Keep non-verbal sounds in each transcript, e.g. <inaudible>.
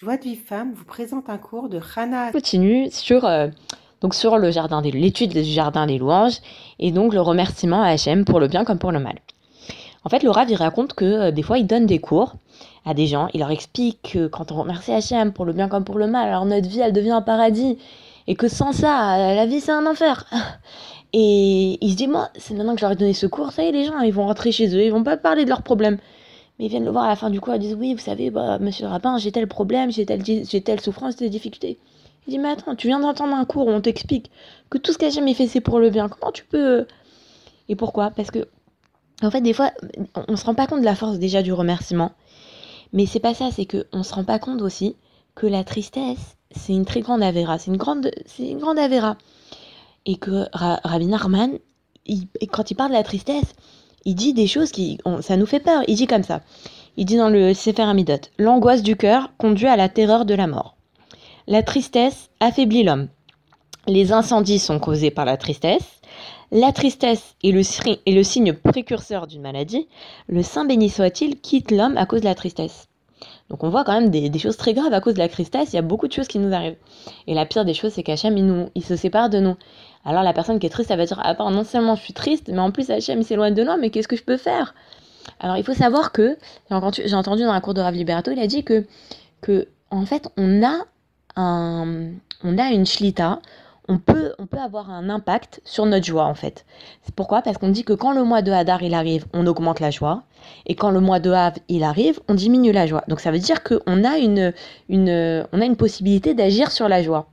Joie de vie femme vous présente un cours de Hana. continue sur, euh, donc sur le jardin des l'étude du jardin des louanges et donc le remerciement à Hachem pour le bien comme pour le mal. En fait, le Rav, il raconte que euh, des fois, il donne des cours à des gens. Il leur explique que quand on remercie Hachem pour le bien comme pour le mal, alors notre vie, elle devient un paradis. Et que sans ça, la vie, c'est un enfer. <laughs> Et il se dit, moi, c'est maintenant que je leur ai donné ce cours, ça y est, les gens, ils vont rentrer chez eux, ils vont pas parler de leurs problèmes. Mais ils viennent le voir à la fin du cours, ils disent Oui, vous savez, bah, monsieur le rabbin, j'ai tel problème, j'ai telle, j'ai telle souffrance, telle difficulté. Il dit Mais attends, tu viens d'entendre un cours où on t'explique que tout ce qu'a jamais fait, c'est pour le bien. Comment tu peux. Et pourquoi? Parce que, en fait, des fois, on se rend pas compte de la force déjà du remerciement. Mais c'est pas ça, c'est qu'on se rend pas compte aussi que la tristesse, c'est une très grande avéra. C'est une grande, c'est une grande avéra. Et que Rabbi Narman, quand il parle de la tristesse, il dit des choses qui, ça nous fait peur. Il dit comme ça. Il dit dans le Sefer Amidot, l'angoisse du cœur conduit à la terreur de la mort. La tristesse affaiblit l'homme. Les incendies sont causés par la tristesse. La tristesse est le, est le signe précurseur d'une maladie. Le Saint béni soit-il quitte l'homme à cause de la tristesse. Donc on voit quand même des, choses très graves à cause de la tristesse, il y a beaucoup de choses qui nous arrivent. Et la pire des choses, c'est qu'Hachem, il, se sépare de nous. Alors la personne qui est triste, elle va dire, ah non seulement je suis triste, mais en plus Hachem, il s'éloigne de nous, mais qu'est-ce que je peux faire? Alors il faut savoir que, j'ai entendu dans la cour de Rav Liberto, il a dit que, en fait, on a, un, on a une shlita, on peut, on peut avoir un impact sur notre joie en fait. Pourquoi? Parce qu'on dit que quand le mois de Hadar il arrive, on augmente la joie, et quand le mois de Hav il arrive, on diminue la joie. Donc ça veut dire qu'on a une, une, on a une possibilité d'agir sur la joie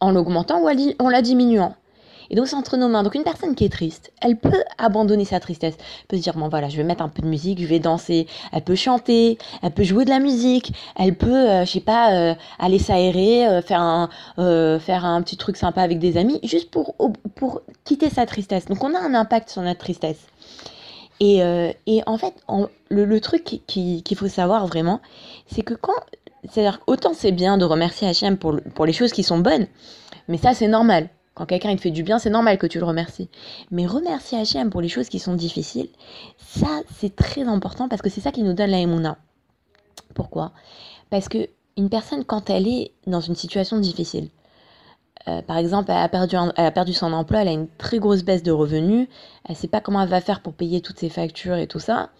en l'augmentant ou en la diminuant. Et donc c'est entre nos mains. Donc une personne qui est triste, elle peut abandonner sa tristesse. Elle peut se dire, bon voilà, je vais mettre un peu de musique, je vais danser. Elle peut chanter, elle peut jouer de la musique, elle peut, euh, je sais pas, euh, aller s'aérer, euh, faire, un, faire un petit truc sympa avec des amis, juste pour, pour quitter sa tristesse. Donc on a un impact sur notre tristesse. Et, et en fait, le, le, truc qu'il faut savoir vraiment, c'est que quand... C'est-à-dire autant c'est bien de remercier Hachem pour, pour les choses qui sont bonnes, mais ça c'est normal quand quelqu'un te fait du bien, c'est normal que tu le remercies. Mais remercier Hachem pour les choses qui sont difficiles, ça c'est très important parce que c'est ça qui nous donne la émouna. Pourquoi? Parce que une personne quand elle est dans une situation difficile, euh, par exemple, elle a, perdu a perdu son emploi, elle a une très grosse baisse de revenus, elle ne sait pas comment elle va faire pour payer toutes ses factures et tout ça.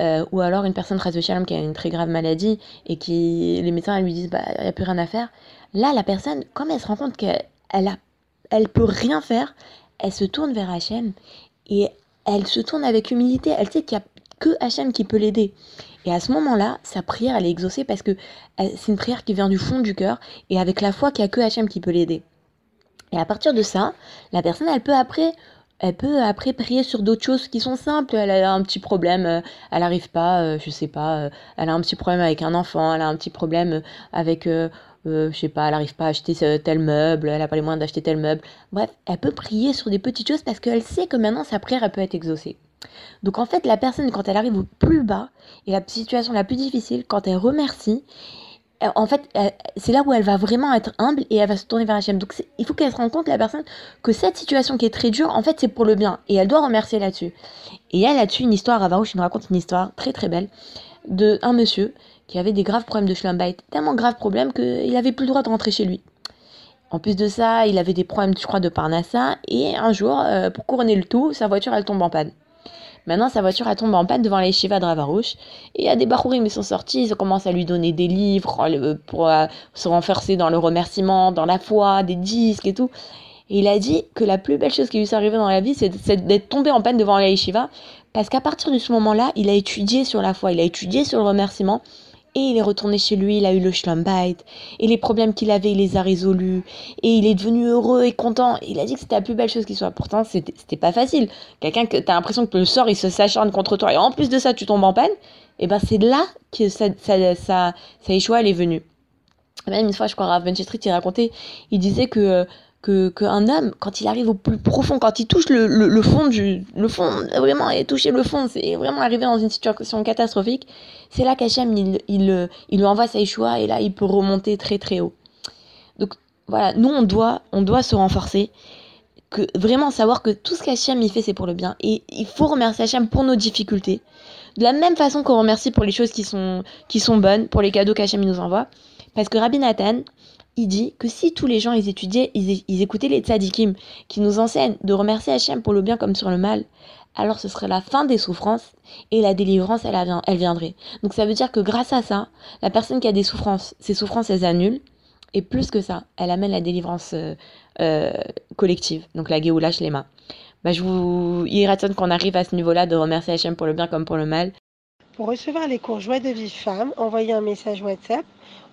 Euh, ou alors une personne très Shalom qui a une très grave maladie et qui les médecins lui disent bah n'y a plus rien à faire. Là, la personne, comme elle se rend compte qu'elle a elle peut rien faire, elle se tourne vers Hachem et elle se tourne avec humilité. Elle sait qu'il n'y a que Hachem qui peut l'aider. Et à ce moment-là, sa prière, elle est exaucée parce que c'est une prière qui vient du fond du cœur et avec la foi qu'il n'y a que Hachem qui peut l'aider. Et à partir de ça, la personne, elle peut après elle peut après prier sur d'autres choses qui sont simples. Elle a un petit problème, euh, elle n'arrive pas, euh, je sais pas, euh, elle a un petit problème avec un enfant, elle a un petit problème avec euh, je sais pas, elle n'arrive pas à acheter tel meuble, elle n'a pas les moyens d'acheter tel meuble. Bref, elle peut prier sur des petites choses parce qu'elle sait que maintenant sa prière elle peut être exaucée. Donc en fait, la personne quand elle arrive au plus bas et la situation la plus difficile, quand elle remercie, en fait, c'est là où elle va vraiment être humble et elle va se tourner vers Hachem. Donc il faut qu'elle se rende compte, la personne, que cette situation qui est très dure, en fait, c'est pour le bien. Et elle doit remercier là-dessus. Et elle, là-dessus, une histoire, Ravarouche nous raconte une histoire très très belle de un monsieur qui avait des graves problèmes de schlumbite, tellement graves problèmes qu'il avait plus le droit de rentrer chez lui. En plus de ça, il avait des problèmes, je crois, de Parnassa, et un jour, euh, pour couronner le tout, sa voiture, elle tombe en panne. Maintenant, sa voiture, elle tombe en panne devant les Shiva de Ravarouche, et a des Barourim, ils sont sortis, ils commencent à lui donner des livres euh, pour euh, se renforcer dans le remerciement, dans la foi, des disques et tout. Et il a dit que la plus belle chose qui lui s'est arrivée dans la vie, c'est d'être tombé en panne devant la yeshiva, parce qu'à partir de ce moment-là, il a étudié sur la foi, il a étudié sur le remerciement, et il est retourné chez lui, il a eu le schlumbite, et les problèmes qu'il avait, il les a résolus, et il est devenu heureux et content. Il a dit que c'était la plus belle chose qui soit. Pourtant, c'était pas facile. Quelqu'un que t'as l'impression que le sort, il se s'acharne contre toi, et en plus de ça, tu tombes en peine, et ben c'est là que ça, ça, ça, ça échoua, elle est venue. Même une fois, je crois, Rav Ben il racontait, il disait que euh, que qu'un homme, quand il arrive au plus profond, quand il touche le, le, fond du le fond, vraiment, et toucher le fond, c'est vraiment arrivé dans une situation catastrophique, c'est là qu'Hachem, il, il, il lui envoie sa Yeshua, et là, il peut remonter très très haut. Donc voilà, nous, on doit, on doit se renforcer, que vraiment savoir que tout ce qu'Hachem, il fait, c'est pour le bien, et il faut remercier Hachem pour nos difficultés, De la même façon qu'on remercie pour les choses qui sont, qui sont bonnes, pour les cadeaux qu'Hachem nous envoie. Parce que Rabbi Nathan, il dit que si tous les gens ils étudiaient, ils, écoutaient les tzadikim qui nous enseignent de remercier Hachem pour le bien comme sur le mal, alors ce serait la fin des souffrances et la délivrance elle, elle viendrait. Donc ça veut dire que grâce à ça, la personne qui a des souffrances, ces souffrances elles annulent et plus que ça, elle amène la délivrance euh, euh, collective, donc la Géoula Shlema. Bah, je vous... Il qu'on arrive à ce niveau-là de remercier Hachem pour le bien comme pour le mal. Pour recevoir les cours Joie de vie femme, envoyez un message WhatsApp